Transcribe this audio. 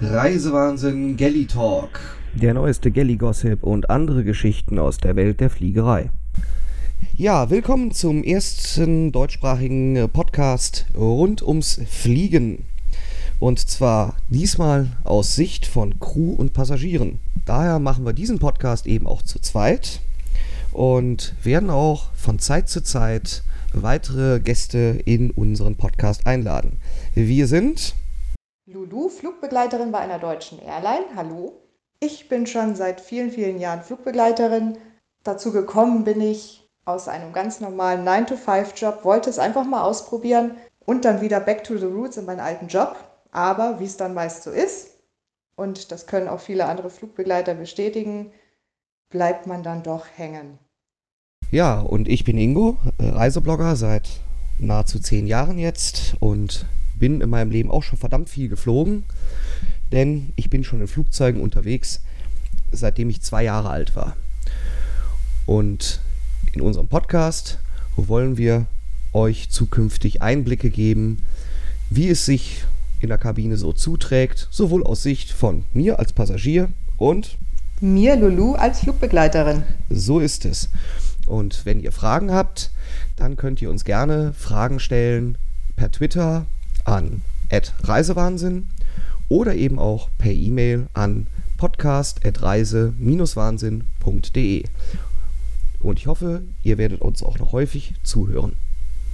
Reisewahnsinn Galley Talk. Der neueste Galley-Gossip und andere Geschichten aus der Welt der Fliegerei. Ja, willkommen zum ersten deutschsprachigen Podcast rund ums Fliegen. Und zwar diesmal aus Sicht von Crew und Passagieren. Daher machen wir diesen Podcast eben auch zu zweit und werden auch von Zeit zu Zeit weitere Gäste in unseren Podcast einladen. Wir sind Lulu, Flugbegleiterin bei einer deutschen Airline. Hallo. Ich bin schon seit vielen, vielen Jahren Flugbegleiterin. Dazu gekommen bin ich aus einem ganz normalen 9-to-5-Job, wollte es einfach mal ausprobieren und dann wieder back to the roots in meinen alten Job. Aber wie es dann meist so ist, und das können auch viele andere Flugbegleiter bestätigen, bleibt man dann doch hängen. Ja, und ich bin Ingo, äh, Reiseblogger seit nahezu zehn Jahren jetzt und bin in meinem Leben auch schon verdammt viel geflogen, denn ich bin schon in Flugzeugen unterwegs, seitdem ich zwei Jahre alt war. Und in unserem Podcast wollen wir euch zukünftig Einblicke geben, wie es sich in der Kabine so zuträgt, sowohl aus Sicht von mir als Passagier und mir, Lulu, als Flugbegleiterin. So ist es. Und wenn ihr Fragen habt, dann könnt ihr uns gerne Fragen stellen per Twitter an Reisewahnsinn oder eben auch per E-Mail an podcast.reise-wahnsinn.de. Und ich hoffe, ihr werdet uns auch noch häufig zuhören.